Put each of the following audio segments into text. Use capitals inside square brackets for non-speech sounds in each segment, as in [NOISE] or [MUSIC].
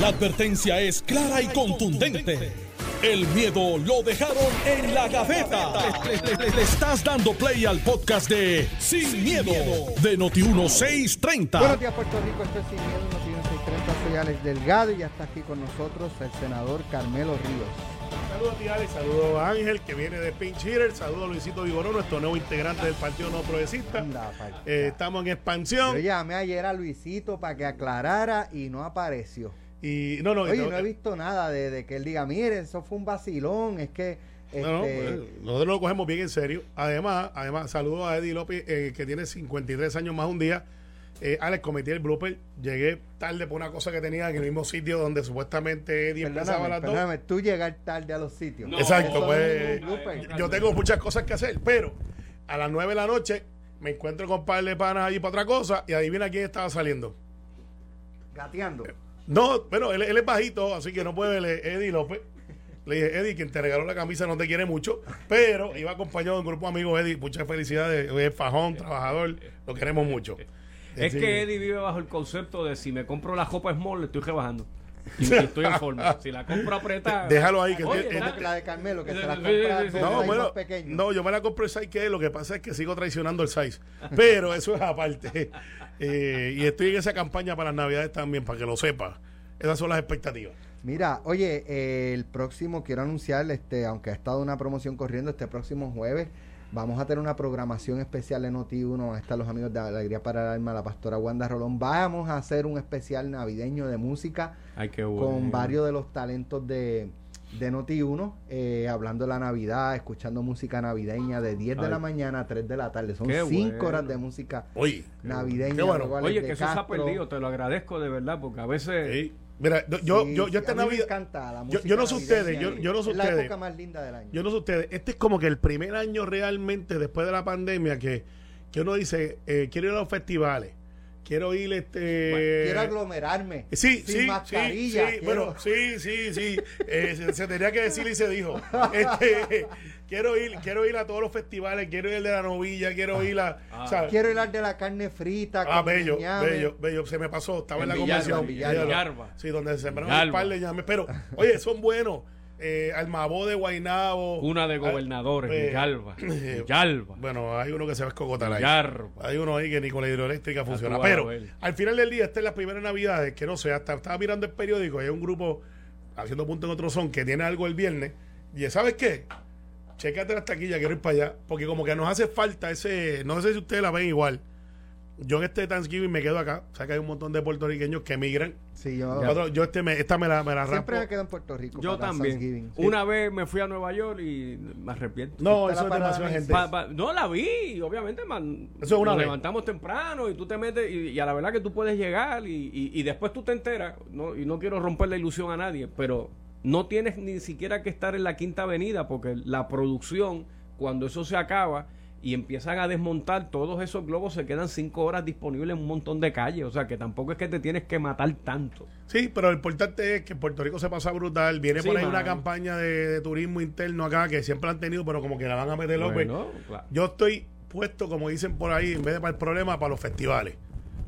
La advertencia es clara y contundente. El miedo lo dejaron en la gaveta. Le, le- le estás dando play al podcast de Sin, miedo, de Noti1630. Buenos días, Puerto Rico. Esto es Sin Miedo, unos 630. Soy Alex Delgado y ya está aquí con nosotros el senador Carmelo Ríos. Saludos a ti, Alex. Saludos a Ángel, que viene de Pinch Hitter. Saludos a Luisito Vigoró, nuestro nuevo integrante del Partido No Progresista. Anda, Eh, estamos en Yo expansión. llamé ayer a Luisito para que aclarara y no apareció. Y no, no, Oye, no, no he visto nada de, de que él diga, mire, eso fue un vacilón, es que... no, no, este, pues, nosotros lo cogemos bien en serio. Además, además saludos a Eddie López, eh, que tiene 53 años más un día. Eh, Alex, cometí el blooper. Llegué tarde por una cosa que tenía en el mismo sitio donde supuestamente Eddie empezaba las 2. perdóname, tú llegar tarde a los sitios. Exacto, Eso pues yo tengo muchas cosas que hacer, pero a las 9 de la noche me encuentro con un par de panas allí para otra cosa y adivina quién estaba saliendo. Gateando. No, bueno, él, él es bajito, así que no puede ver Eddie López. Le dije, Eddie, quien te regaló la camisa no te quiere mucho, pero iba acompañado de un grupo de amigos, Eddie, muchas felicidades, es fajón, trabajador, lo queremos mucho. Es Así que Eddie vive bajo el concepto de si me compro la copa small, le estoy rebajando. Y, estoy en forma. Si la compro apretada. Déjalo ahí, que Oye. La de Carmelo, que se la compra No, bueno, no, yo me la compré el size que es, lo que pasa es que sigo traicionando el size. Pero eso es aparte. [LAUGHS] Eh, y estoy en esa campaña para las navidades también, para que lo sepa. Esas son las expectativas. Mira, oye, eh, el próximo quiero anunciar, este, aunque ha estado una promoción corriendo este próximo jueves, vamos a tener una programación especial en Noti1, van a estar los amigos de Alegría para el Alma, la pastora Wanda Rolón. Vamos a hacer un especial navideño de música Ay, qué bueno. con varios de los talentos de, de Noti1, eh, hablando de la Navidad, escuchando música navideña de 10 de Ay. la mañana a 3 de la tarde. Son Qué 5 bueno. horas de música Oye, navideña. Qué bueno. Oye, de que eso se ha perdido, te lo agradezco de verdad, porque a veces. sí. Mira, yo, Sí, yo, yo esta me Navidad. encanta la yo- música yo no sé ustedes, yo- no sé es la ustedes. época más linda del año. Yo no sé ustedes, este es como que el primer año realmente después de la pandemia que, que uno dice, eh, quiero ir a los festivales, quiero ir este... quiero aglomerarme. Sí, sin sí, mascarilla. sí, quiero- bueno, sí, sí, sí, eh, se, se tenía que decir y se dijo. [LAUGHS] Este, quiero ir, quiero ir a todos los festivales, quiero ir al de la novilla, quiero ir a, Ah. ¿sabes? Quiero ir al de la carne frita. Ah, bello, ñame. bello, bello, se me pasó, estaba en, En la Villalba, convención. Villalba. Villalba. Sí, donde se sembraron un par de llames, pero, oye, son buenos. Eh, Almabó de Guainabo. Una de gobernadores, eh, Villalba. [CLEARS THROAT] eh, Villalba. Bueno, hay uno que se va a escogotar ahí. Villalba. Hay uno ahí que ni con la hidroeléctrica funciona. Pero al final del día, esta es la primera Navidad, que no sé, hasta estaba mirando el periódico, hay un grupo haciendo punto en otro son que tiene algo el viernes. Y ¿sabes qué? Chécate la taquilla, quiero ir para allá. Porque como que nos hace falta ese. No sé si ustedes la ven igual. Yo en este Thanksgiving me quedo acá. O sea que hay un montón de puertorriqueños que emigran. Sí, yo, Nosotros- yo este me, esta me la, me la siempre me quedo en Puerto Rico. Yo para también. Una vez me fui a Nueva York y me arrepiento. No, eso es demasiada de gente. Pa- pa- no la vi, obviamente, man. Eso es una nos vez. levantamos temprano y tú te metes y, y a la verdad que tú puedes llegar y, y- y después tú te enteras, no, y no quiero romper la ilusión a nadie, pero no tienes ni siquiera que estar en la quinta avenida porque la producción, cuando eso se acaba y empiezan a desmontar todos esos globos, se quedan cinco horas disponibles en un montón de calles, o sea que tampoco es que te tienes que matar tanto. Sí, pero lo importante es que Puerto Rico se pasa brutal. Viene Sí, por ahí una campaña de, de turismo interno acá que siempre han tenido, pero como que la van a meter loco. Bueno, claro. Yo estoy puesto, como dicen por ahí, en vez de para el problema, para los festivales.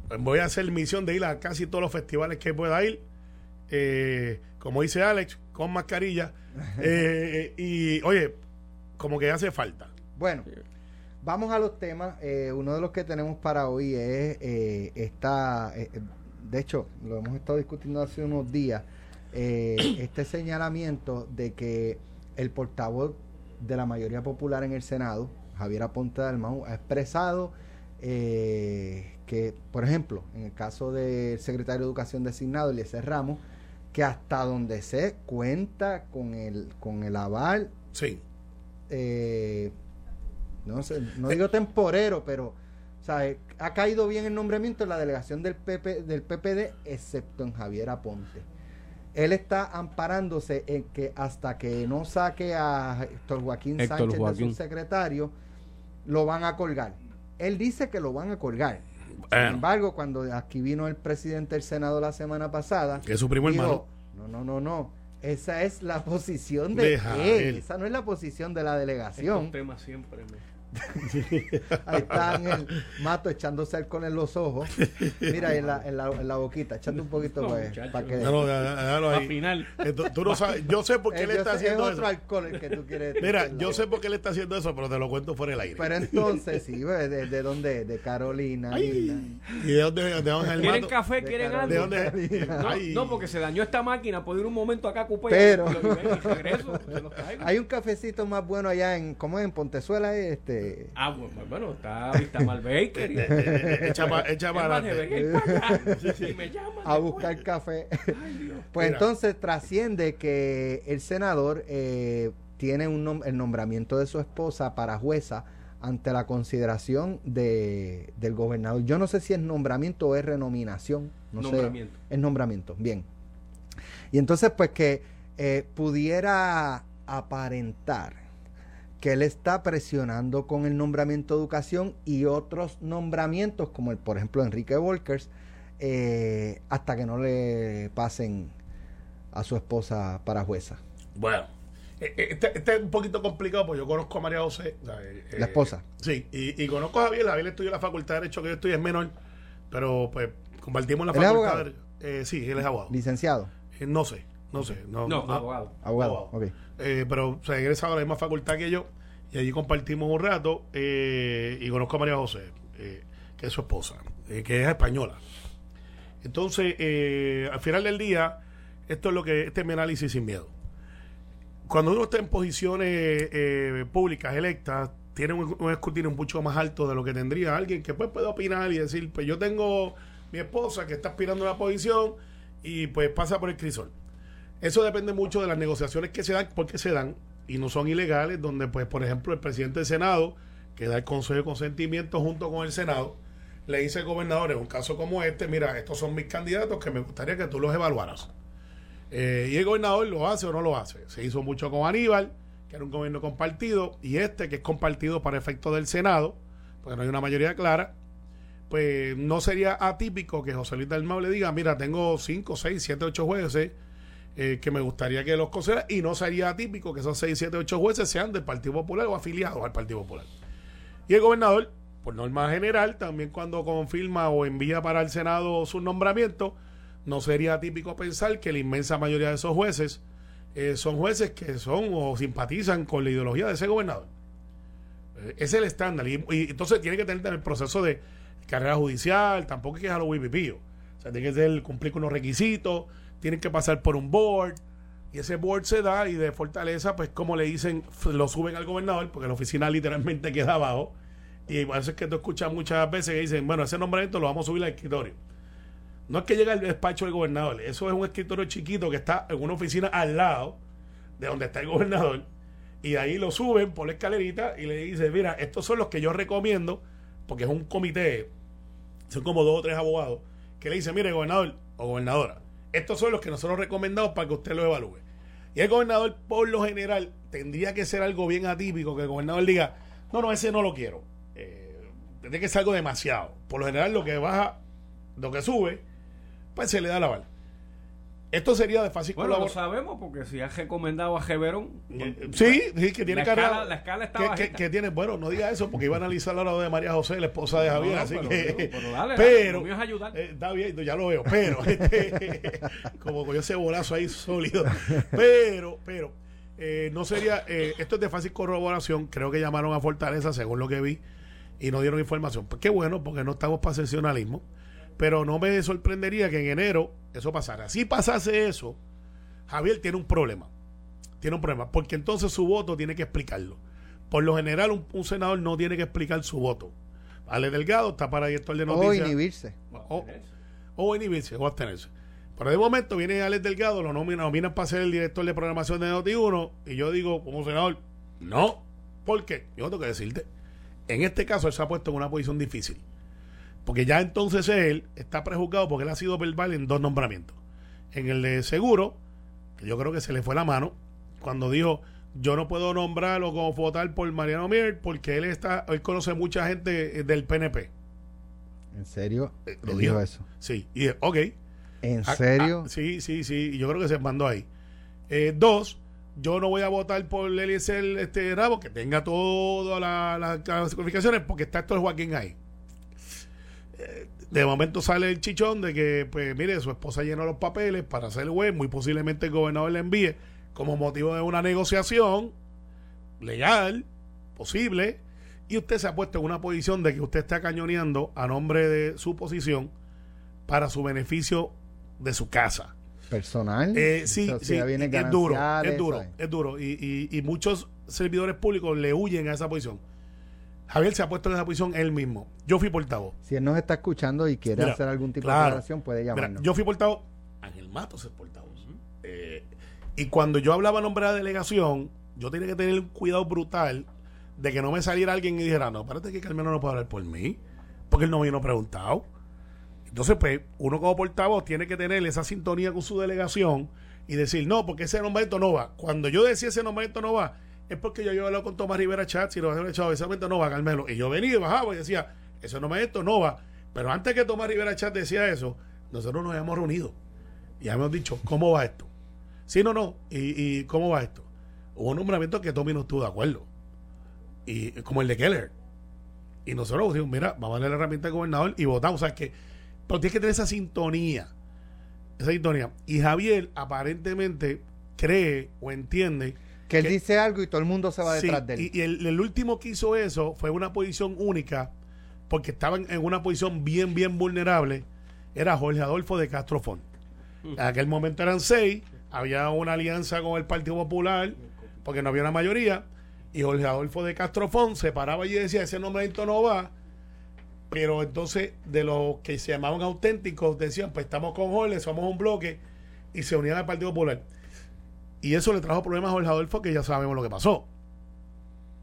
Pues voy a hacer misión de ir a casi todos los festivales que pueda ir. Eh, como dice Alex, con mascarilla. [LAUGHS] Eh, y oye, como que hace falta. Bueno, vamos a los temas. Eh, uno de los que tenemos para hoy es eh, esta. eh, de hecho, lo hemos estado discutiendo hace unos días. [COUGHS] este señalamiento de que el portavoz de la mayoría popular en el Senado, Javier Aponte Dalmau, ha expresado que, por ejemplo, en el caso del secretario de Educación designado, Eliezer Ramos, que hasta donde se cuenta con el, con el aval Sí. eh, no sé, no digo temporero, pero o sea, eh, ha caído bien el nombramiento en la delegación del PP, del PPD, excepto en Javier Aponte. Él está amparándose en que hasta que no saque a Héctor Joaquín Héctor Sánchez de Joaquín. subsecretario, lo van a colgar. Él dice que lo van a colgar. Sin embargo, cuando aquí vino el presidente del Senado la semana pasada, Que es su primo dijo, hermano. no, no, no, no. Esa es la [LAUGHS] posición de Deja él. él. Esa no es la posición de la Estos delegación. temas siempre me... [LAUGHS] Ahí está Ángel Mato echándose alcohol en los ojos. Mira, en la, en la, en la boquita, echando un poquito No, para, que. No, no, ahí. final. Eh, tú, no sabes, yo sé por qué Eh, le está sé- haciendo es otro eso. alcohol el que tú quieres. [LAUGHS] Mira, yo sé por qué le está haciendo eso, pero te lo cuento fuera del aire. Pero entonces, sí, ¿de, de, de dónde? De Carolina. linda. ¿Y de dónde, de dónde Ángel ¿Quieren Mato? café? De ¿Quieren algo? ¿De dónde? No, [LAUGHS] Ay. no, porque se dañó esta máquina. Puedo ir un momento acá a Cupé Pero- y y regreso. se los traigo. Hay un cafecito más bueno allá en, ¿cómo es? En Pontezuela, este. Ah, bueno, bueno, está Vista Mal Baker. y- Echa para a después. buscar café. Ay, Dios. Pues Mira. entonces trasciende que el senador eh, tiene un nom- el nombramiento de su esposa para jueza ante la consideración de, del gobernador. Yo no sé si es nombramiento o es renominación. No Nombramiento. sé. Es nombramiento, bien. Y entonces pues que eh, pudiera aparentar que él está presionando con el nombramiento de educación y otros nombramientos, como el, por ejemplo Enrique Volkers, eh, hasta que no le pasen a su esposa para jueza. Bueno, eh, eh, este, este es un poquito complicado porque yo conozco a María José. eh, La esposa. Sí, y, y conozco a Javier. Javier estudió en la Facultad de Derecho que yo estoy, es menor, pero pues compartimos la ¿Él es Facultad abogado? de Derecho. Eh, sí, él es abogado. Licenciado, no sé, no sé. No, No, abogado. abogado. ok. Eh, pero se ha egresado a la misma facultad que yo y allí compartimos un rato eh, y conozco a María José, eh, que es su esposa, eh, que es española. Entonces, eh, al final del día, esto es lo que, este es mi análisis sin miedo. Cuando uno está en posiciones eh, públicas electas, tiene un, un escrutinio mucho más alto de lo que tendría alguien que pues puede opinar y decir, pues yo tengo mi esposa que está aspirando a una posición y pues pasa por el crisol. Eso depende mucho de las negociaciones que se dan, porque se dan y no son ilegales, donde pues por ejemplo el presidente del Senado, que da el consejo de consentimiento junto con el Senado, le dice al gobernador en un caso como este, mira, estos son mis candidatos que me gustaría que tú los evaluaras. Eh, y el gobernador lo hace o no lo hace. Se hizo mucho con Aníbal, que era un gobierno compartido, y este, que es compartido para efecto del Senado, porque no hay una mayoría clara, pues no sería atípico que José Luis Dalmau le diga, mira, tengo 5, 6, 7, 8 jueces eh, que me gustaría que los considera, y no sería atípico que esos 6, 7, 8 jueces sean del Partido Popular o afiliados al Partido Popular. Y el gobernador, por norma general, también cuando confirma o envía para el Senado su nombramiento, no sería atípico pensar que la inmensa mayoría de esos jueces eh, son jueces que son o simpatizan con la ideología de ese gobernador. Eh, es el estándar. Y, entonces tiene que tener el proceso de carrera judicial, tampoco es que es a lo wipipío. O sea, tiene que ser, cumplir con unos requisitos, tienen que pasar por un board. Y ese board se da y de Fortaleza, pues como le dicen, lo suben al gobernador, porque la oficina literalmente [LAUGHS] queda abajo. Y por eso es que tú escuchas muchas veces que dicen, bueno, ese nombramiento lo vamos a subir al escritorio. No es que llega al despacho del gobernador, eso es un escritorio chiquito que está en una oficina al lado de donde está el gobernador. Y ahí lo suben por la escalerita y le dicen, mira, estos son los que yo recomiendo, porque es un comité, son como dos o tres abogados, que le dicen, mire, gobernador o gobernadora, estos son los que nosotros recomendamos para que usted lo evalúe. Y el gobernador, por lo general, tendría que ser algo bien atípico, que el gobernador diga, no, no, ese no lo quiero. Eh, tendría que ser algo demasiado. Por lo general, lo que baja, lo que sube, pues se le da la bala. Esto sería de fácil Bueno, lo sabemos porque si has recomendado a Geverón. Eh, Sí, sí, que tiene La carrera- escala- la escala está que, que, tiene, bueno, no diga eso porque iba a analizar la hora de María José, la esposa de Javier, no, así pero- que. pero- pero dale, [LAUGHS] ayudar. eh, está bien, ya lo veo, pero [LAUGHS] este, como cogió ese bolazo ahí sólido. Pero, pero, eh, no sería, eh, esto es de fácil corroboración, creo que llamaron a Fortaleza según lo que vi y no dieron información. Pues qué bueno, porque no estamos para sensacionalismo, pero no me sorprendería que en enero eso pasara. Si pasase eso, Javier tiene un problema. Tiene un problema, porque entonces su voto tiene que explicarlo. Por lo general, un, un senador no tiene que explicar su voto. Ale Delgado está para director de O noticias. inhibirse. O, o inhibirse, o abstenerse. Pero de momento viene Alex Delgado, lo nominan, nominan para ser el director de programación de Noti1, y yo digo, como senador, no. ¿Por qué? Yo tengo que decirte. En este caso, él se ha puesto en una posición difícil. Porque ya entonces él está prejuzgado porque él ha sido verbal en dos nombramientos. En el de seguro, que yo creo que se le fue la mano, cuando dijo, yo no puedo nombrar o como votar por Mariano Mier porque él está, él conoce mucha gente eh, del PNP. ¿En serio? Eh, lo dijo dijo. eso. Sí, y dije, ok. ¿En Ah, serio? ah, sí, sí, sí. Yo creo que se mandó ahí. Eh, dos, yo no voy a votar por Eliezer este, Rabo, que tenga todas las las clasificaciones, porque está esto el Joaquín ahí. De momento sale el chichón de que, pues, mire, su esposa llenó los papeles para ser juez, muy posiblemente el gobernador le envíe como motivo de una negociación legal, posible, y usted se ha puesto en una posición de que usted está cañoneando a nombre de su posición para su beneficio de su casa. Personal. Eh, sí, sí, es duro, es duro, ¿sabes? es duro. Y, y- y muchos servidores públicos le huyen a esa posición. Javier se ha puesto en esa posición él mismo. Yo fui portavoz. Si él nos está escuchando y quiere Mira, hacer algún tipo de claro. aclaración, puede Mira, llamarnos. yo fui portavoz. Ángel Matos es portavoz. Eh, y cuando yo hablaba a nombre de la delegación, yo tenía que tener un cuidado brutal de que no me saliera alguien y dijera, no, espérate que Carmelo no puede hablar por mí, porque él no vino preguntado. Entonces, pues, uno como portavoz tiene que tener esa sintonía con su delegación y decir, no, porque ese nombramiento no va. Cuando yo decía ese nombramiento no va, es porque yo había hablado con Tomás Rivera Chatz y lo había echado, nombramiento no va, Carmelo. Y yo venía y bajaba y decía, ese nombramiento no va. Pero antes que Tomás Rivera Chatz decía eso, nosotros nos habíamos reunido y habíamos dicho, ¿cómo va esto? Sí, no, no. ¿Y, y cómo va esto? Hubo un nombramiento que Tommy no estuvo de acuerdo. Y como el de Keller. Y nosotros dijimos, mira, vamos a darle la herramienta al gobernador y votamos. O sea, que, pero tienes que tener esa sintonía. Esa sintonía. Y Javier aparentemente cree o entiende que él que- dice algo y todo el mundo se va Sí, detrás de él. Y, y el, el último que hizo eso fue una posición única, porque estaban en una posición bien, bien vulnerable. Era Jorge Adolfo de Castrofón. En aquel momento eran seis, había una alianza con el Partido Popular, porque no había una mayoría, y Jorge Adolfo de Castrofón se paraba y decía: ese nombramiento no va. Pero entonces, de los que se llamaban auténticos, decían: pues estamos con Jorge, somos un bloque, y se unían al Partido Popular. Y eso le trajo problemas a Jorge Adolfo, que ya sabemos lo que pasó.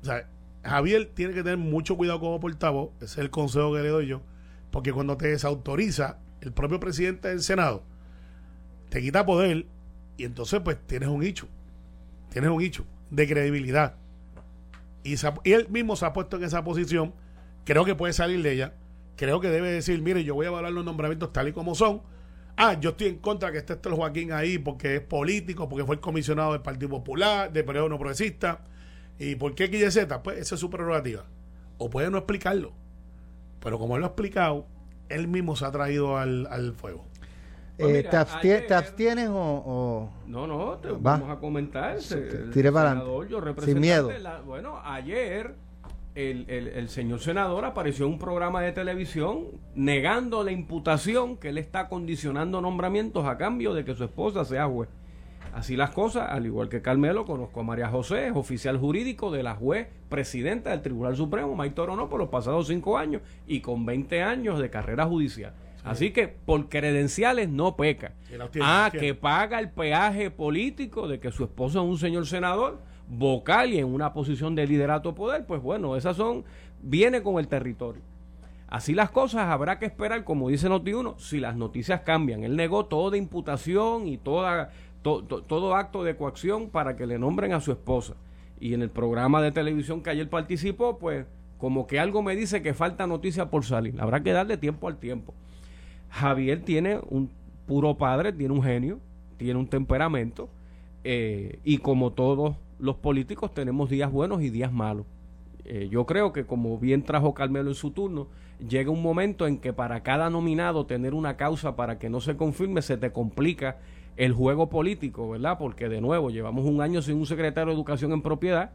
O sea, Javier tiene que tener mucho cuidado como portavoz, ese es el consejo que le doy yo, porque cuando te desautoriza el propio presidente del Senado, te quita poder y entonces pues tienes un hecho, tienes un hecho de credibilidad. Y, él mismo se ha puesto en esa posición, creo que puede salir de ella, creo que debe decir, mire, yo voy a evaluar los nombramientos tal y como son. Ah, yo estoy en contra que esté el Joaquín ahí porque es político, porque fue el comisionado del Partido Popular, del periodo no progresista. ¿Y por qué XYZ? Pues esa es su prerrogativa. O puede no explicarlo. Pero como él lo ha explicado, él mismo se ha traído al, al fuego. Pues Eh, mira, ¿te, abstie- ayer- te abstienes o, o- No, no, te Va. vamos a comentar. El tire para senador, adelante. yo Sin miedo. de la- bueno, ayer el, el- el señor senador apareció en un programa de televisión negando la imputación que él está condicionando nombramientos a cambio de que su esposa sea juez. Así las cosas, al igual que Carmelo, conozco a María José, es oficial jurídico de la juez presidenta del Tribunal Supremo, May Toronó, por los pasados cinco años y con 20 años de carrera judicial. Así que por credenciales no peca. Ah, que paga el peaje político de que su esposo es un señor senador, vocal y en una posición de liderato poder, pues bueno, esas son, viene con el territorio. Así las cosas, habrá que esperar, como dice Noti1, si las noticias cambian. Él negó toda imputación y toda, to- to- todo acto de coacción para que le nombren a su esposa. Y en el programa de televisión que ayer participó, pues como que algo me dice que falta noticia por salir. Habrá que darle tiempo al tiempo. Javier tiene un puro padre, tiene un genio, tiene un temperamento eh, y como todos los políticos tenemos días buenos y días malos. Eh, yo creo que como bien trajo Carmelo en su turno, llega un momento en que para cada nominado tener una causa para que no se confirme se te complica el juego político, ¿verdad? Porque de nuevo llevamos un año sin un secretario de educación en propiedad.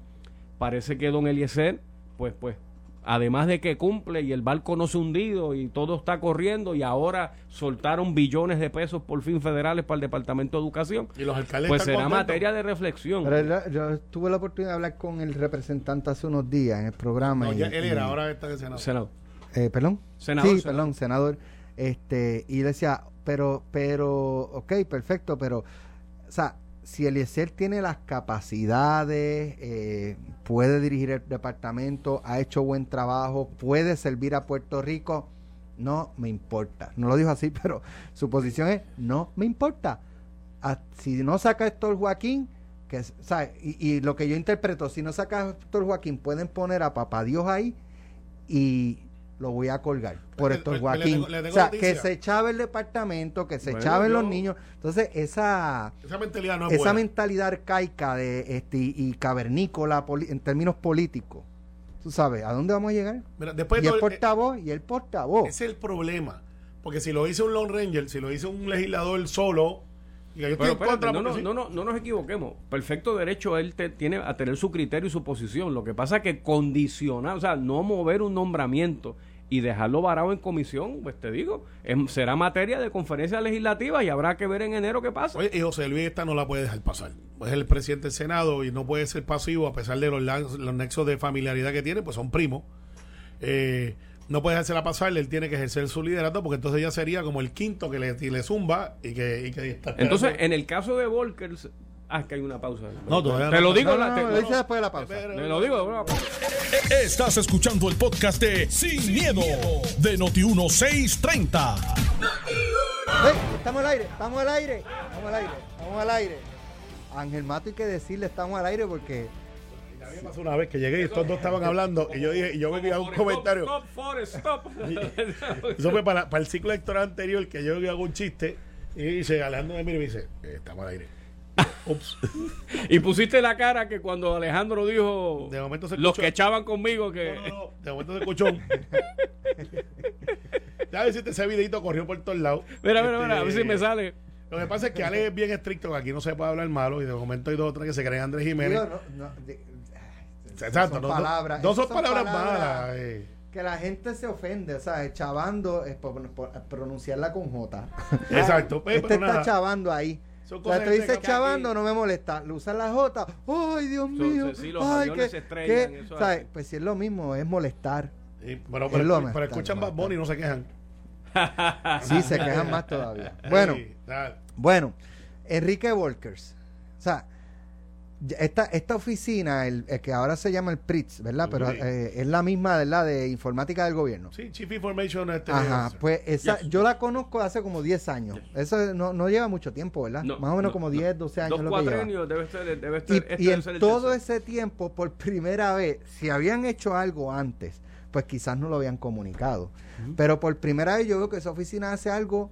Parece que don Eliezer, pues, pues, además de que cumple y el barco no se ha hundido y todo está corriendo y ahora soltaron billones de pesos por fin federales para el Departamento de Educación, Y los alcaldes pues será contentos. materia de reflexión. Pero él- yo tuve la oportunidad de hablar con el representante hace unos días en el programa. No, y- ya él y- era, ahora está en el Senado. Senador. Eh, ¿Perdón? Senador, Sí, senador. perdón, senador. Este, y decía, pero, pero, ok, perfecto, pero, o sea, si Eliezer tiene las capacidades, eh, puede dirigir el departamento, ha hecho buen trabajo, puede servir a Puerto Rico, no me importa. No lo dijo así, [LAUGHS] pero su posición es, no me importa. Ah, si no saca esto el Joaquín, que, ¿sabe? Y, y lo que yo interpreto, si no saca el Joaquín, pueden poner a Papá Dios ahí y lo voy a colgar por Le- esto le- Joaquín. le tengo- le tengo o sea, noticia. que se echaba el departamento, que se Bueno, echaban los niños. Entonces, esa Esa mentalidad no es esa buena. mentalidad arcaica de este y cavernícola en términos políticos. Tú sabes, ¿a dónde vamos a llegar? Mira, después y el portavoz, y el portavoz. Ese es el problema. Porque si lo dice un Lone Ranger, si lo dice un legislador solo, y yo estoy Pero espérate, no, porque no, sí. no, no, no nos equivoquemos. Perfecto derecho él te- tiene a tener su criterio y su posición. Lo que pasa es que condicionar, o sea, no mover un nombramiento y dejarlo varado en comisión, pues te digo, es- será materia de conferencia legislativa y habrá que ver en enero qué pasa. Oye, y José Luis esta no la puede dejar pasar. Es el presidente del Senado y no puede ser pasivo a pesar de los, los nexos de familiaridad que tiene, pues son primos. Eh, no puede dejársela pasar, él tiene que ejercer su liderato porque entonces ya sería como el quinto que le, le zumba y que, y que está Entonces, en el caso de Volkers, ah, que hay una pausa. No, todavía Te lo digo, No, la- no, te, no, lo dice después de la pausa. Te lo digo. Estás escuchando el podcast de Sin, miedo, de Noti1630. ¡Ey! Estamos al aire, estamos al aire, estamos al aire, estamos al aire. Ángel Mato hay que decirle estamos al aire porque A mí me pasó una vez que llegué y estos dos estaban hablando y yo dije, y yo me un comentario. Stop, Forrest, stop. Eso fue para, para el ciclo electoral anterior que yo hago un chiste y dice Alejandro de mí y me dice, "Eh, estamos al aire. Ups. y pusiste la cara que cuando Alejandro dijo De momento se los escuchó- que echaban conmigo que No, no, no, de momento se escuchó. [LAUGHS] ya ves si ese videito corrió por todos lados. mira, mira, mira, a ver Este, si me sale. Lo que pasa es que Ale es bien estricto, que aquí no se puede hablar malo y de momento hay dos o tres que se creen Andrés Jiménez. digo, no, no, de- Exacto, son no, no- palabras, no son son palabras, malas. eh. que la gente se ofende, o sea, chavando es por, por pronunciarla con J. Exacto, este pero está nada. chavando ahí. Son O sea, cosas tú que dices chavando, no me molesta. Lo usan la J. ¡Ay, Dios mío! sí, los Ay, se estrellan, qué- eso ¿sabes? hace. Pues si es lo mismo, es molestar. Sí, pero, Es pero, lo pero más, escuchan Bad Bunny y no se quejan. Sí, se quejan más todavía. [LAUGHS] Bueno, Sí. Bueno, Enrique Volkers. O sea, esta, esta oficina, el, el que ahora se llama el PRITS, ¿verdad? Pero eh, es la misma, ¿verdad? De informática del gobierno. Sí, Chief Information este, Ajá, Officer. pues esa, Yes. yo la conozco hace como 10 años. Eso no, no lleva mucho tiempo, ¿verdad? No, Más o menos no, como no. 10, 12 años Dos lo que lleva. cuatrenios debe ser, debe Y, ser, este y en ser todo ese tiempo, por primera vez, si habían hecho algo antes, pues quizás no lo habían comunicado. Pero por primera vez yo veo que esa oficina hace algo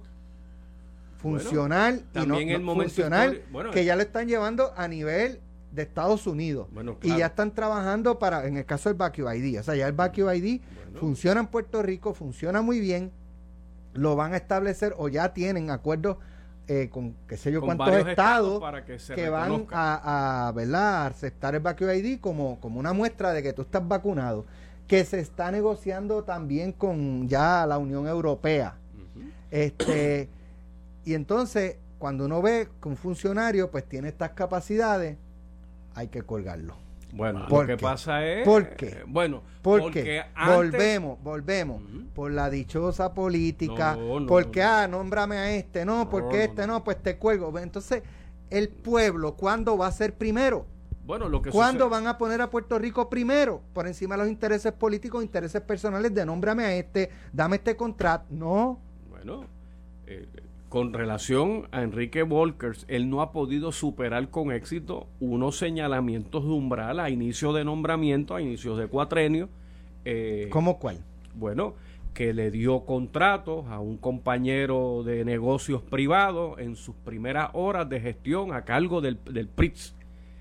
funcional y no, el funcional bueno, que ya lo están llevando a nivel de Estados Unidos. Bueno, Y ya están trabajando para, en el caso del Vacuum ID, o sea, ya el Vacuum ID Bueno. funciona en Puerto Rico, funciona muy bien, lo van a establecer o ya tienen acuerdos eh, con qué sé yo Con cuántos estados, estados para que se que van a, a, ¿verdad? a aceptar el Vacuum ID como, como una muestra de que tú estás vacunado, que se está negociando también con ya la Unión Europea. Este, y entonces, cuando uno ve que un funcionario pues tiene estas capacidades, hay que colgarlo. Bueno, ¿Por lo que qué? pasa es. ¿Por qué? eh, Bueno, Porque, porque antes- volvemos, volvemos, por la dichosa política, No, no, porque, no, ah, nómbrame a este, no, porque este no. no, pues te cuelgo. Entonces, el pueblo, ¿cuándo va a ser primero? Bueno, lo que ¿Cuándo sucede- van a poner a Puerto Rico primero? Por encima de los intereses políticos, intereses personales de nómbrame a este, dame este contrato. No, Bueno, eh, con relación a Enrique Volkers, él no ha podido superar con éxito unos señalamientos de umbral a inicio de nombramiento, a inicios de cuatrenio. eh, ¿cómo cuál? Bueno, que le dio contratos a un compañero de negocios privados en sus primeras horas de gestión a cargo del, del PRITS.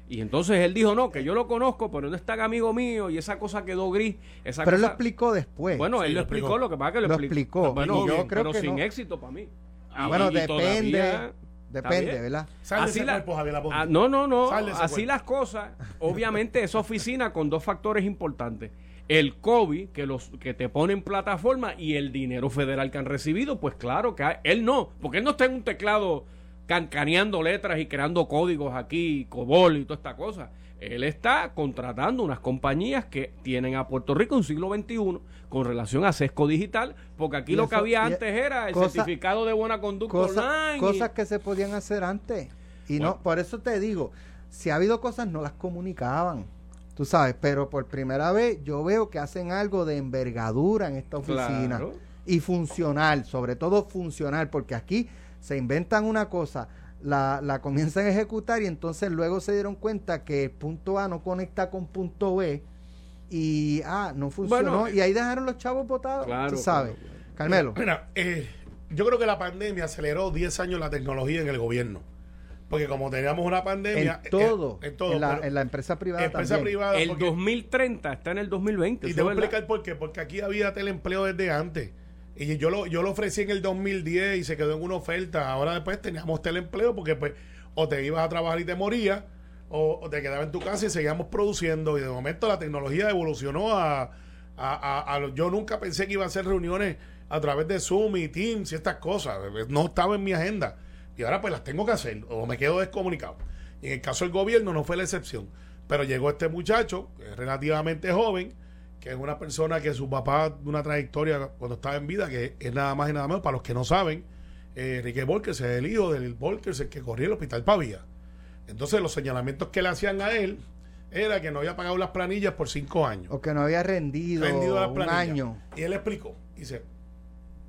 Y entonces él dijo, no, que yo lo conozco, pero no es tan amigo mío y esa cosa quedó gris. Esa Pero él lo cosa- explicó después. Bueno, Sí, él lo explicó, lo que pasa es que lo, Lo expli- explicó. Bueno, yo bien, creo pero que sin no. éxito para mí. Ah, bueno, Y depende, todavía- depende. ¿verdad? Sal de Así ese la- cuerpo, Javier Aponte. Ah, no, no, no. Así cuerpo. las cosas. Obviamente, esa oficina con dos factores importantes. El COVID, que, los, que te pone en plataforma, y el dinero federal que han recibido, pues claro que hay- él no. Porque él no está en un teclado cancaneando letras y creando códigos aquí, COBOL y toda esta cosa. Él está contratando unas compañías que tienen a Puerto Rico un siglo XXI con relación a sesco digital, porque aquí Y lo que había y- antes era el cosa- certificado de buena conducta Cosa- online. y- cosas que se podían hacer antes. Y no, por eso te digo, si ha habido cosas, no las comunicaban. Tú sabes, pero por primera vez yo veo que hacen algo de envergadura en esta oficina. Claro. Y funcional, sobre todo funcional, porque aquí se inventan una cosa, la, la comienzan a ejecutar y entonces luego se dieron cuenta que el punto A no conecta con punto B y ah, no funcionó. Bueno, y ahí dejaron los chavos botados. Claro, tú sabes. claro, claro. Carmelo. Mira, eh, yo creo que la pandemia aceleró 10 años la tecnología en el gobierno. Porque como teníamos una pandemia... En todo. eh, en todo. En la, pero en la empresa privada empresa también. privada... El porque- 2030 está en el 2020. Y te voy a explicar por qué. Porque aquí había teleempleo desde antes. Y yo lo, yo lo ofrecí en el 2010 y se quedó en una oferta. Ahora después teníamos teleempleo porque pues o te ibas a trabajar y te morías o, te quedabas en tu casa y seguíamos produciendo. Y de momento la tecnología evolucionó a... a- a- yo nunca pensé que iba a hacer reuniones a través de Zoom y Teams y estas cosas. No estaba en mi agenda. Y ahora pues las tengo que hacer o me quedo descomunicado. Y en el caso del gobierno no fue la excepción. Pero llegó este muchacho, relativamente joven, que es una persona que su papá, de una trayectoria cuando estaba en vida, que es nada más y nada menos, para los que no saben, eh, Enrique Volkers es el hijo del Volkers, el que corría el hospital Pavía. Entonces los señalamientos que le hacían a él era que no había pagado las planillas por cinco años. O que no había rendido, Rendido las un año. Y él explicó, dice,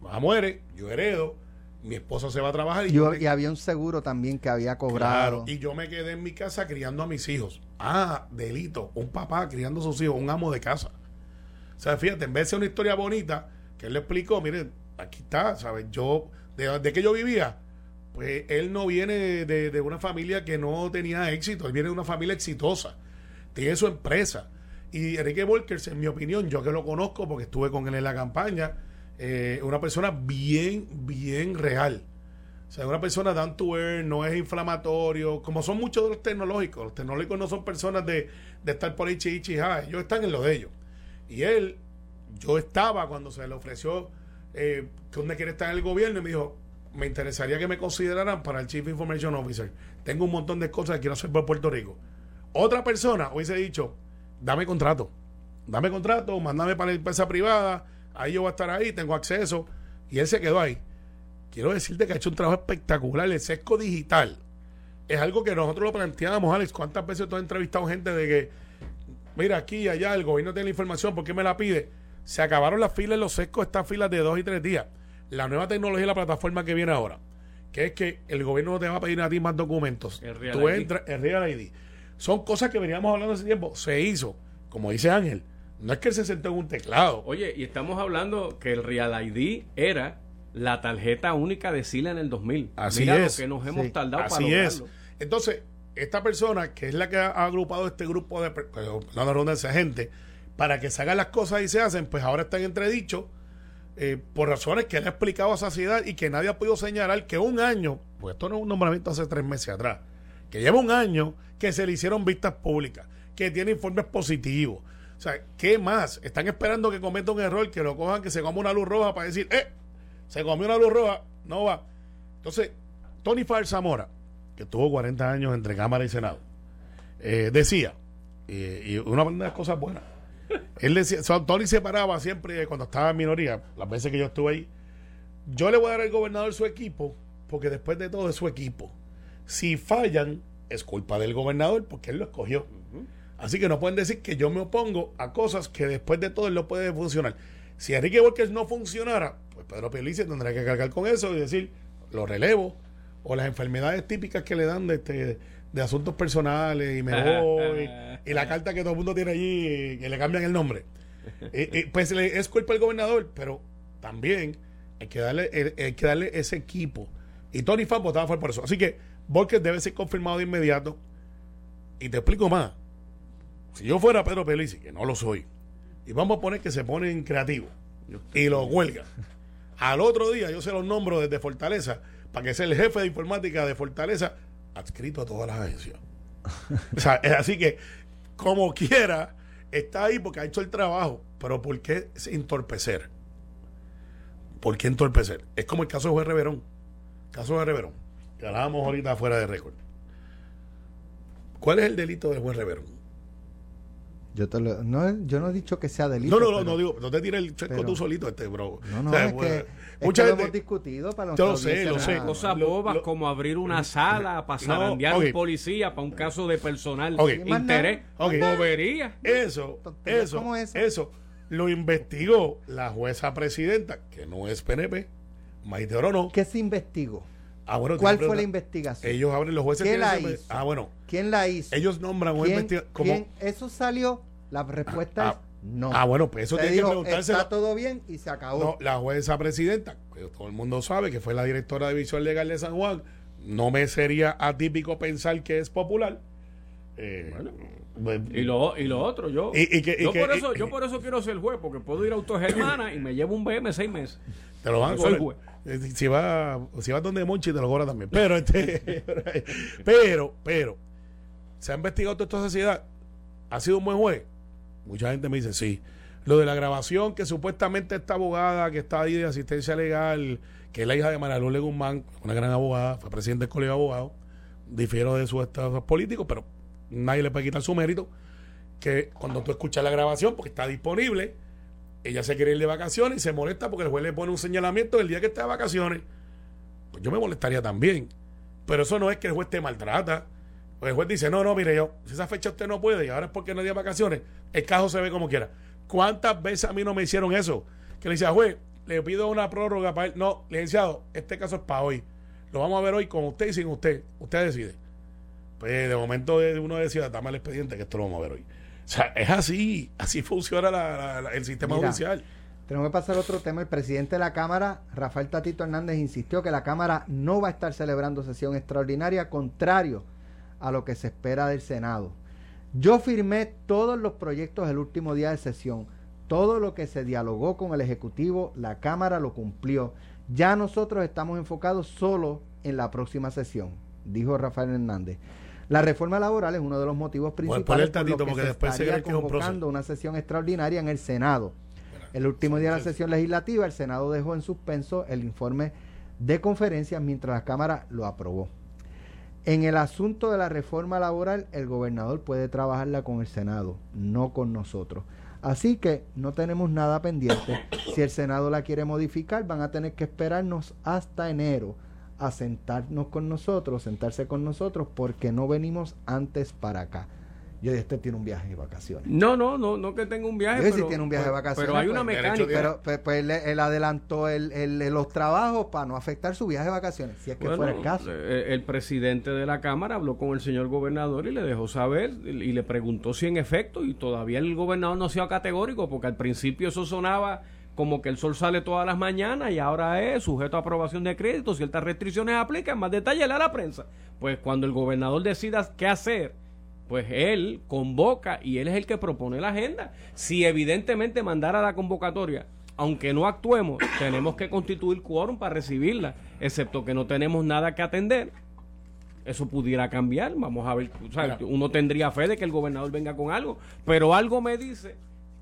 mamá muere, yo heredo, mi esposa se va a trabajar y yo y había un seguro también que había cobrado. Claro, y yo me quedé en mi casa criando a mis hijos. Ah, delito, un papá criando a sus hijos, un amo de casa. O sea, fíjate, en vez de ser una historia bonita, que él le explicó, mire, aquí está, ¿sabes? Yo, de, de yo vivía, pues él no viene de, de una familia que no tenía éxito, él viene de una familia exitosa, tiene su empresa. Y Enrique Volkers, en mi opinión, yo que lo conozco porque estuve con él en la campaña, eh, una persona bien, bien real. O sea, una persona down to earth, no es inflamatorio, como son muchos de los tecnológicos. Los tecnológicos no son personas de, de estar por ahí chichi, ja, ellos están en lo de ellos. Y él, yo estaba cuando se le ofreció eh, que dónde quiere estar en el gobierno y me dijo, me interesaría que me consideraran para el Chief Information Officer. Tengo un montón de cosas que quiero hacer por Puerto Rico. Otra persona hubiese dicho, dame contrato, dame contrato, mándame para la empresa privada, ahí yo voy a estar ahí, tengo acceso. Y él se quedó ahí. Quiero decirte que ha hecho un trabajo espectacular. El sesco digital es algo que nosotros lo planteábamos, Alex. ¿Cuántas veces tú has entrevistado gente de que, mira, aquí y allá, el gobierno tiene la información, ¿por qué me la pide? Se acabaron las filas en los sescos, estas filas de dos y tres días. La nueva tecnología y la plataforma que viene ahora, que es que el gobierno no te va a pedir a ti más documentos. El Real tú ID. entras, el Real ID. Son cosas que veníamos hablando hace tiempo. Se hizo, como dice Ángel. No es que él se sentó en un teclado. Oye, y estamos hablando que el Real ID era la tarjeta única de Sila en el 2000. Así Mira es. lo que nos hemos Sí. tardado para Así es. lograrlo. Entonces, esta persona, que es la que ha agrupado este grupo de, per- pero, no la redundancia, gente, para que se hagan las cosas y se hacen, pues ahora están entredichos eh, por razones que él ha explicado a saciedad y que nadie ha podido señalar que un año, pues esto no es un nombramiento hace tres meses atrás, que lleva un año que se le hicieron vistas públicas, que tiene informes positivos. O sea, ¿qué más? Están esperando que cometa un error, que lo cojan, que se coma una luz roja para decir, ¡eh! Se comió una luz roja, no va. Entonces, Tony Far Zamora, que tuvo 40 años entre Cámara y Senado, eh, decía, eh, y una de las cosas buenas, él decía, o sea, Tony se paraba siempre cuando estaba en minoría, las veces que yo estuve ahí, yo le voy a dar al gobernador su equipo, porque después de todo es su equipo. Si fallan, es culpa del gobernador, porque él lo escogió. Así que no pueden decir que yo me opongo a cosas que después de todo él no puede funcionar. Si Enrique Borges no funcionara, pues Pedro Pelici tendría que cargar con eso y decir, lo relevo, o las enfermedades típicas que le dan de, este, de asuntos personales y me voy, y la carta que todo el mundo tiene allí, que le cambian el nombre. Eh, eh, pues le- es culpa del gobernador, pero también hay que darle, hay que darle ese equipo. Y Tony Fan votaba fue por eso. Así que Borges debe ser confirmado de inmediato. Y te explico más. Si yo fuera Pedro Pelici, que no lo soy, y vamos a poner que se ponen creativos y lo huelgan. Al otro día yo se los nombro desde Fortaleza para que sea el jefe de informática de Fortaleza adscrito a todas las agencias. O sea, es así que, como quiera, está ahí porque ha hecho el trabajo. Pero ¿por qué entorpecer? ¿Por qué entorpecer? Es como el caso de Juez Reverón. Caso de Reverón. Que hablábamos ahorita fuera de récord. ¿Cuál es el delito del juez Reverón? Yo, te lo- no, yo no he dicho que sea delito. No, no, no, pero- no digo, no te tires el chesco pero- tú solito, este bro. No, no, O sea, es pues, que, es mucha que lo gente- hemos discutido para Yo lo sé, lo sé. Cosas Lo- bobas lo- como abrir una sala para zarandear ok. un policía para un caso de personal interés. Ok. Bobería. Eso, eso, como esa. eso lo investigó la jueza presidenta, que no es PNP, Maite Orono. ¿Qué se investigó? Ah, bueno, ¿Cuál fue la investigación? Ellos abren los jueces. ¿Quién la hizo? Ah, bueno, ¿Quién la hizo? ellos nombran un ¿Quién- investigador. Eso salió, la respuesta Ah, es No. Ah, bueno, pues eso tiene dijo, que preguntárselo. Está todo bien y se acabó. No, la jueza presidenta, que todo el mundo sabe que fue la directora de Visión Legal de San Juan, no me sería atípico pensar que es popular. Eh, pues, Y lo, y lo otro, yo, Y- y que- y yo, que- por eso, y- yo por eso quiero ser juez, porque puedo ir a autogermana y me llevo un BM seis meses. Te lo van a cobrar. Eh, Si va, si vas donde Monchi, te lo cobra también. Pero, este, [LAUGHS] pero, pero, se ha investigado toda esta sociedad. ¿Ha sido un buen juez? Mucha gente me dice sí. Lo de la grabación, que supuestamente esta abogada que está ahí de asistencia legal, que es la hija de María Lourdes Guzmán, una gran abogada, fue presidente del colegio de abogados, difiero de sus estados políticos, pero nadie le puede quitar su mérito. Que cuando tú escuchas la grabación, porque está disponible, ella se quiere ir de vacaciones y se molesta porque el juez le pone un señalamiento el día que está de vacaciones. Pues yo me molestaría también. Pero eso no es que el juez te maltrata. El juez dice, no, no, mire, yo, si esa fecha usted no puede y ahora es porque no dio vacaciones, el caso se ve como quiera. ¿Cuántas veces a mí no me hicieron eso? Que le decía, juez, le pido una prórroga para él. No, licenciado, este caso es para hoy. Lo vamos a ver hoy con usted y sin usted. Usted decide. Pues de momento eh, uno decía, dame el expediente que esto lo vamos a ver hoy. O sea, es así, así funciona la- la- la- el sistema Mira, judicial. Tenemos que pasar a otro tema. El presidente de la Cámara, Rafael Tatito Hernández, insistió que la Cámara no va a estar celebrando sesión extraordinaria, contrario a lo que se espera del Senado. Yo firmé todos los proyectos el último día de sesión. Todo lo que se dialogó con el Ejecutivo, la Cámara lo cumplió. Ya nosotros estamos enfocados solo en la próxima sesión, dijo Rafael Hernández. La reforma laboral es uno de los motivos principales por lo tantito que porque se estaría un convocando una sesión extraordinaria en el Senado. El último día de la sesión legislativa, el Senado dejó en suspenso el informe de conferencias mientras la Cámara lo aprobó. En el asunto de la reforma laboral, el gobernador puede trabajarla con el Senado, no con nosotros. Así que no tenemos nada pendiente. Si el Senado la quiere modificar, van a tener que esperarnos hasta enero a sentarnos con nosotros, sentarse con nosotros, porque no venimos antes para acá. Yo dije, este tiene un viaje de vacaciones. No, no, no, no que tenga un viaje. Yo sí pero, tiene un viaje de pero- vacaciones, Pero hay una pues, mecánica. Pero pues, pues, él, él adelantó el, el- los trabajos para no afectar su viaje de vacaciones, si es que Bueno, fuera el caso. eh, el presidente de la Cámara habló con el señor gobernador y le dejó saber y y le preguntó si en efecto, y todavía el gobernador no ha sido categórico, porque al principio eso sonaba como que el sol sale todas las mañanas y ahora es sujeto a aprobación de crédito, ciertas restricciones aplican, más detalles a la prensa. Pues cuando el gobernador decida qué hacer, pues él convoca y él es el que propone la agenda. Si evidentemente mandara la convocatoria, aunque no actuemos, [COUGHS] tenemos que constituir quórum para recibirla, excepto que no tenemos nada que atender. Eso pudiera cambiar, vamos a ver, o sea, uno tendría fe de que el gobernador venga con algo, pero algo me dice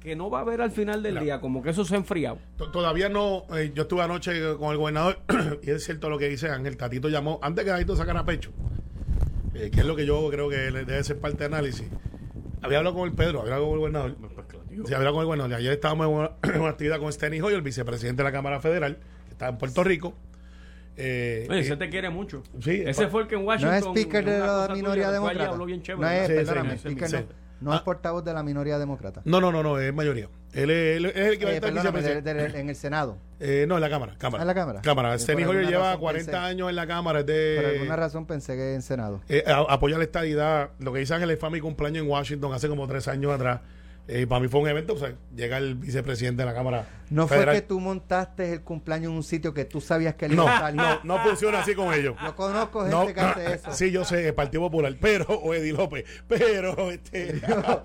que no va a haber al final del día, como que eso se ha enfriado. T- Todavía no, eh, yo estuve anoche con el gobernador [CLEARS THROAT] y es cierto lo que dice Ángel, Tatito llamó, antes que Tatito sacara pecho, eh, que es lo que yo creo que le debe ser parte de análisis. Había hablado con el Pedro, había hablado con el gobernador. Sí, había hablado con el gobernador. Ayer estábamos en una, [CLEARS THROAT] en una actividad con Steny Hoyer, el vicepresidente de la Cámara Federal, que está en Puerto Rico. Eh, Oye, eh, ese te quiere mucho. sí, ese fue el que en No Washington. es speaker de la minoría demócrata. No es, Sí, sí, perdóname, sí, speaker sí. no, no Ah. es portavoz de la minoría demócrata. no, no, no, no, es mayoría. Él es, él es el que va a Eh, estar de- vicepresidente. de- en el Senado. Eh, no, en la Cámara. Cámara. Ah, en la Cámara. Cámara. Por Hoyer lleva razón 40 pensé- años en la Cámara. Es de, Por alguna razón pensé que en Senado. Eh, a- apoya la estadidad. Lo que dice Ángel a mi cumpleaños en Washington hace como tres años atrás. Eh, y para mí fue un evento. O sea, llega el vicepresidente de la Cámara. No fue que tú montaste el cumpleaños en un sitio que tú sabías que él No, iba a estar. no, no funciona así con ellos. Yo conozco gente No, que hace eso. sí, yo sé, el Partido Popular, pero, o Eddie López, pero, este,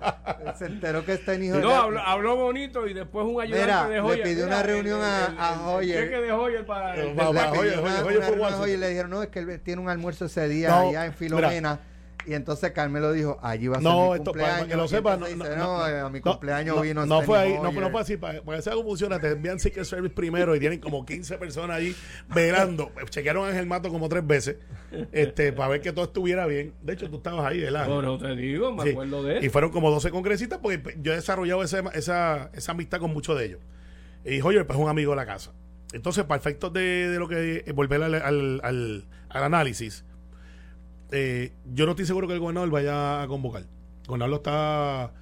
[LAUGHS] Se enteró que está en hijo No, habló, habló bonito y después un ayudante Mira, de le Hoyer. pidió una reunión a- a Hoyer. cheque de Hoyer para... Le pidió una- una y le dijeron, no, es que él tiene un almuerzo ese día No, allá en Filomena. Y entonces Carmelo dijo, allí va a ser no, mi esto, para, cumpleaños. para que lo Y sepa, no, dice, no, no, no, eh, a mi no, cumpleaños no, vino No fue ahí, no, fue- no fue así. Para, para que sea como funciona, te envían Secret Service primero y tienen como 15 personas ahí velando. [LAUGHS] Chequearon a Ángel Mato como tres veces este, para ver que todo estuviera bien. De hecho, tú estabas ahí, ¿verdad? Bueno, te digo, me Sí. acuerdo de Y eso. fueron como 12 congresistas porque yo he desarrollado esa, esa, esa amistad con muchos de ellos. Y Hoyer pues, es un amigo de la casa. Entonces, para efectos de, de lo que eh, volver al, al, al- al análisis, eh, yo no estoy seguro que el gobernador vaya a convocar. El gobernador lo está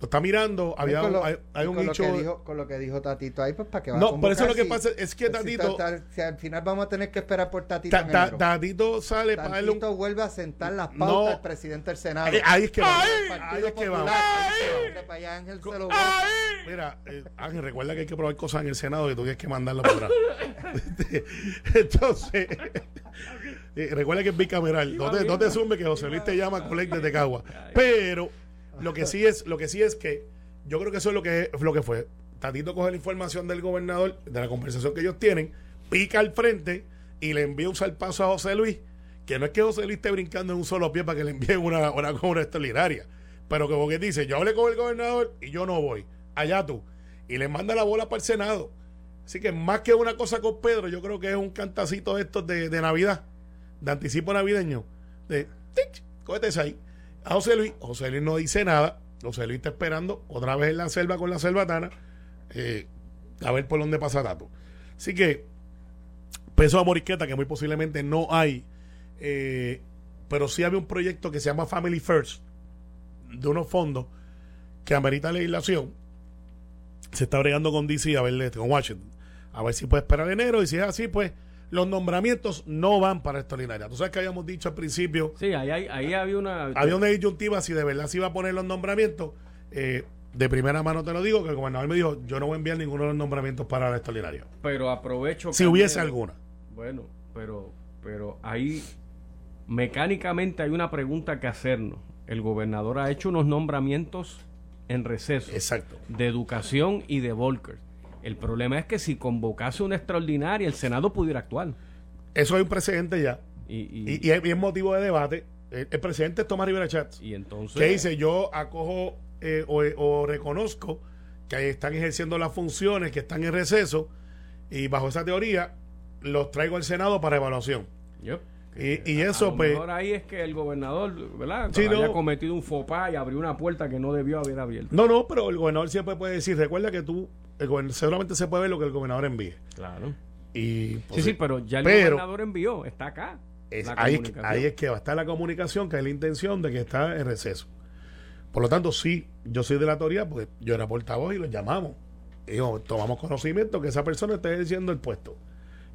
lo está mirando, había con un- lo, hay, un con nicho... lo que dijo, con lo que dijo Tatito ahí, pues para que va a No, por eso lo que pasa es que pues, si Tatito- ta- ta- si al final vamos a tener que esperar por Tatito Ta-. Tatito sale para darle. Tatito vuelve a sentar las pautas No. al presidente del Senado. Eh, ahí es que vamos. Ahí es que vamos. Mira, eh, Ángel, recuerda que hay que probar cosas en el Senado y tú tienes que mandarlo para atrás. [LAUGHS] Entonces, eh, recuerda que es bicameral. No te, no te que José Luis te llama colecta de Cagua. Pero lo que sí es, lo que sí es que yo creo que eso es lo que lo que fue. Tatito coge la información del gobernador, de la conversación que ellos tienen, pica al frente y le envía un salpazo a José Luis, que no es que José Luis esté brincando en un solo pie para que le envíen una, una compra extraordinaria, pero que porque dice, yo hablé con el gobernador y yo no voy, allá tú, y le manda la bola para el Senado. Así que más que una cosa con Pedro, yo creo que es un cantacito de estos de, de Navidad, de anticipo navideño, de tic, cógete ahí. A José Luis, José Luis no dice nada, José Luis está esperando otra vez en la selva con la selvatana, eh, a ver por dónde pasa Tato. Así que, peso a Moriqueta, que muy posiblemente no hay, eh, pero sí había un proyecto que se llama Family First, de unos fondos que amerita legislación. Se está bregando con DC, a ver, este, con Washington, a ver si puede esperar enero, y si es así, pues los nombramientos no van para extraordinaria. Tú sabes que habíamos dicho al principio Sí, ahí, ahí, ahí había una... había una disyuntiva si de verdad se iba a poner los nombramientos. Eh, de primera mano te lo digo, que el gobernador me dijo, yo no voy a enviar ninguno de los nombramientos para la extraordinaria. Pero aprovecho... Si hubiese alguna. Bueno, pero, pero ahí mecánicamente hay una pregunta que hacernos. El gobernador ha hecho unos nombramientos en receso Exacto. de educación y de Volker. El problema es que si convocase una extraordinaria, el Senado pudiera actuar. Eso hay un precedente ya. Y, y, Y, y es, motivo de debate. El, el presidente es Tomás Rivera Chats. y entonces... que dice, yo acojo eh, o, o reconozco que están ejerciendo las funciones, que están en receso, y bajo esa teoría los traigo al Senado para evaluación. Yep. Y, y A eso, lo pues, mejor ahí es que el gobernador, ¿verdad? Sí, haya no. cometido un faux pas y abrió una puerta que no debió haber abierto. no, no, pero el gobernador siempre puede decir, recuerda que tú, el seguramente se puede ver lo que el gobernador envíe. Claro. Y, Sí, pues, sí, pero ya el pero- gobernador envió, está acá. Es- ahí, es que- comunicación. ahí es que va a estar la comunicación, que es la intención de que está en receso. Por lo tanto, sí, yo soy de la teoría, porque yo era portavoz y lo llamamos. Y digo, tomamos conocimiento que esa persona está ejerciendo el puesto.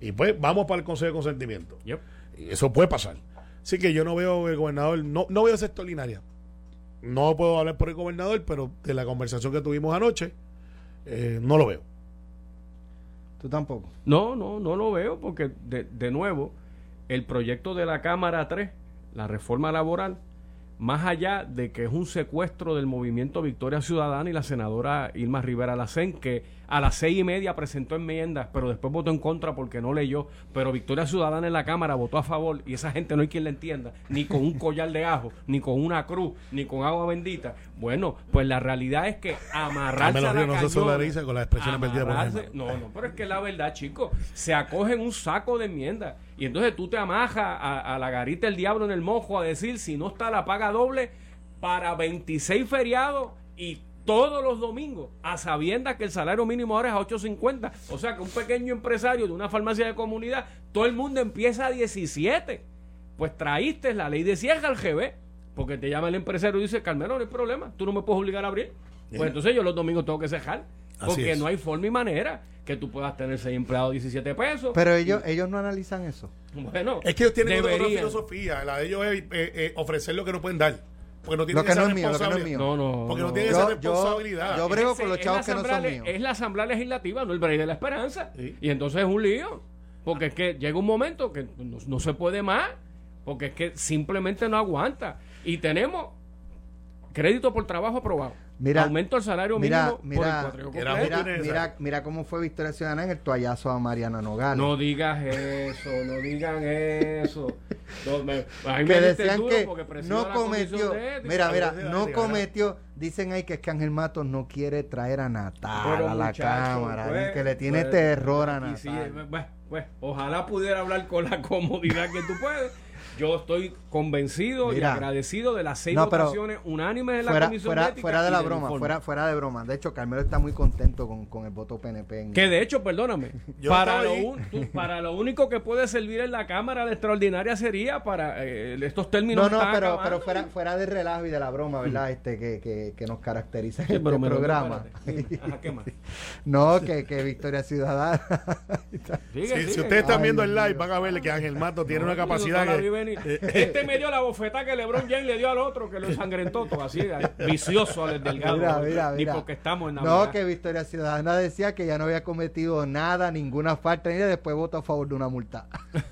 Y pues vamos para el Consejo de Consentimiento. Yep. Y eso puede pasar. Así que yo no veo el gobernador, no, no veo esa extraordinaria. No puedo hablar por el gobernador, pero de la conversación que tuvimos anoche, eh, no lo veo. Tú tampoco. No, no, no lo veo porque de, de nuevo, el proyecto de la Cámara 3, la reforma laboral, más allá de que es un secuestro del movimiento Victoria Ciudadana y la senadora Irma Rivera Lacén, que a las seis y media presentó enmiendas, pero después votó en contra porque no leyó, pero Victoria Ciudadana en la Cámara votó a favor y esa gente no hay quien la entienda, ni con un collar de ajo, ni con una cruz, ni con agua bendita. Bueno, pues la realidad es que amarrarse a la no se con las expresiones vertidas por no, no, pero es que la verdad, chicos, se acogen un saco de enmiendas. Y entonces tú te amajas a, a la garita del diablo en el mojo a decir si no está la paga doble para 26 feriados y todos los domingos, a sabiendas que el salario mínimo ahora es a 8.50. O sea que un pequeño empresario de una farmacia de comunidad, todo el mundo empieza a 17. Pues traíste la ley de cierre al GB, porque te llama el empresario y dice, Carmelo, no hay problema, tú no me puedes obligar a abrir. Pues Yeah. entonces yo los domingos tengo que cejar. Porque no hay forma y manera que tú puedas tener seis empleados 17 pesos. Pero ellos, ellos no analizan eso. bueno, Es que ellos tienen otra- otra deberían. filosofía. La de ellos es eh, eh, ofrecer lo que no pueden dar. Porque no tienen Lo que esa no es mío, lo que no es responsabilidad. mío. No, no. Porque no Yo- esa yo- responsabilidad. yo brego Ese- con los es chavos que no son míos. Es la Asamblea Legislativa, no el break de la esperanza. Sí. Y entonces es un lío. Porque es que llega un momento que no, no se puede más. Porque es que simplemente no aguanta. Y tenemos crédito por trabajo aprobado. Mira, Aumento al salario Mira, mínimo por el mira, mira, mira, mira cómo fue Victoria Ciudadana en el toallazo a Mariana Nogales. No digas eso, no digan eso. No, me- que decían que no cometió, ética. mira, mira, no cometió, dicen ahí que es que Ángel Matos no quiere traer a Natal Pero, a la muchacho, cámara, pues, que le tiene pues, terror a Natal. sí, pues, pues, ojalá pudiera hablar con la comodidad que tú puedes, Yo estoy convencido Mira. y agradecido de las seis No, votaciones unánimes en la fuera, comisión fuera, de ética fuera de y la del broma, fuera, fuera de broma. De hecho, Carmelo está muy contento con, con el voto PNP. En, Que de hecho, perdóname, [LAUGHS] Yo para lo, ahí. un- tú- para lo único que puede servir en la Cámara de Extraordinaria sería para eh, estos términos. no, no, están pero, acabando pero fuera, fuera de relajo y de la broma, ¿verdad? Este que, que, que nos caracteriza en Sí, este programa. espérate. Dime, ajá, ¿qué más? [LAUGHS] no, que, que Victoria Ciudadana. [LAUGHS] Sigue, Si, sigue. si ustedes están Ay, viendo el live, van a ver que Ángel Mato tiene No, una capacidad no la vi que. Venir. Este me dio la bofetada que LeBron James le dio al otro, que lo ensangrentó todo así, vicioso al delgado. Mira, mira, Ni mira. porque estamos en Navidad. No, que Victoria Ciudadana decía que ya no había cometido nada, ninguna falta, y después votó a favor de una multa. [LAUGHS]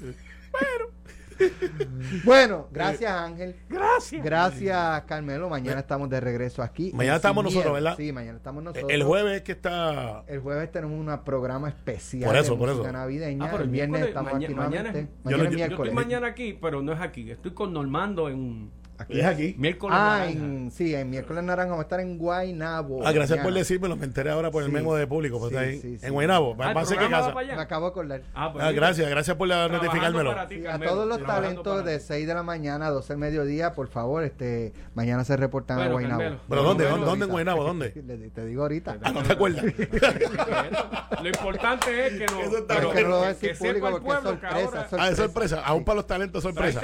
[LAUGHS] bueno, gracias Ángel. Gracias. Gracias Carmelo. Mañana estamos de regreso aquí. Mañana estamos nosotros. ¿verdad? Sí, mañana estamos nosotros. El jueves es que está. El jueves tenemos un programa especial Por eso, de por eso. navideña. Ah, pero el viernes miércoles, estamos maña- aquí mañana- nuevamente. Mañana es yo- estoy mañana aquí, pero no es aquí. Estoy con Normando en Aquí. Es aquí. miércoles. Ah, naranja. en, sí, en miércoles naranja vamos a estar en Guaynabo. Ah, gracias por mañana. decírmelo. Me enteré ahora por el Sí. memo de público. pues, Sí, ahí. sí. En Guaynabo. Ah, Va a ser que va casa. Me acabo de acordar. Ah, pues Ah, gracias, gracias por la- notificármelo. para ti, Sí, a todos los talentos de ti. 6 de la mañana a 12 del mediodía, por favor, este mañana se reportan a Bueno, Guaynabo. Carmelo. ¿Pero dónde? bueno, ¿Dónde, dónde en. Guaynabo? ¿Dónde? [LAUGHS] Te digo ahorita. Ah, no te acuerdas. [LAUGHS] Lo importante es que no. Eso está que no lo a público porque es que sorpresa. Ah, es sorpresa. Aún para los talentos, sorpresa.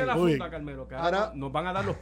Ahora nos van a dar los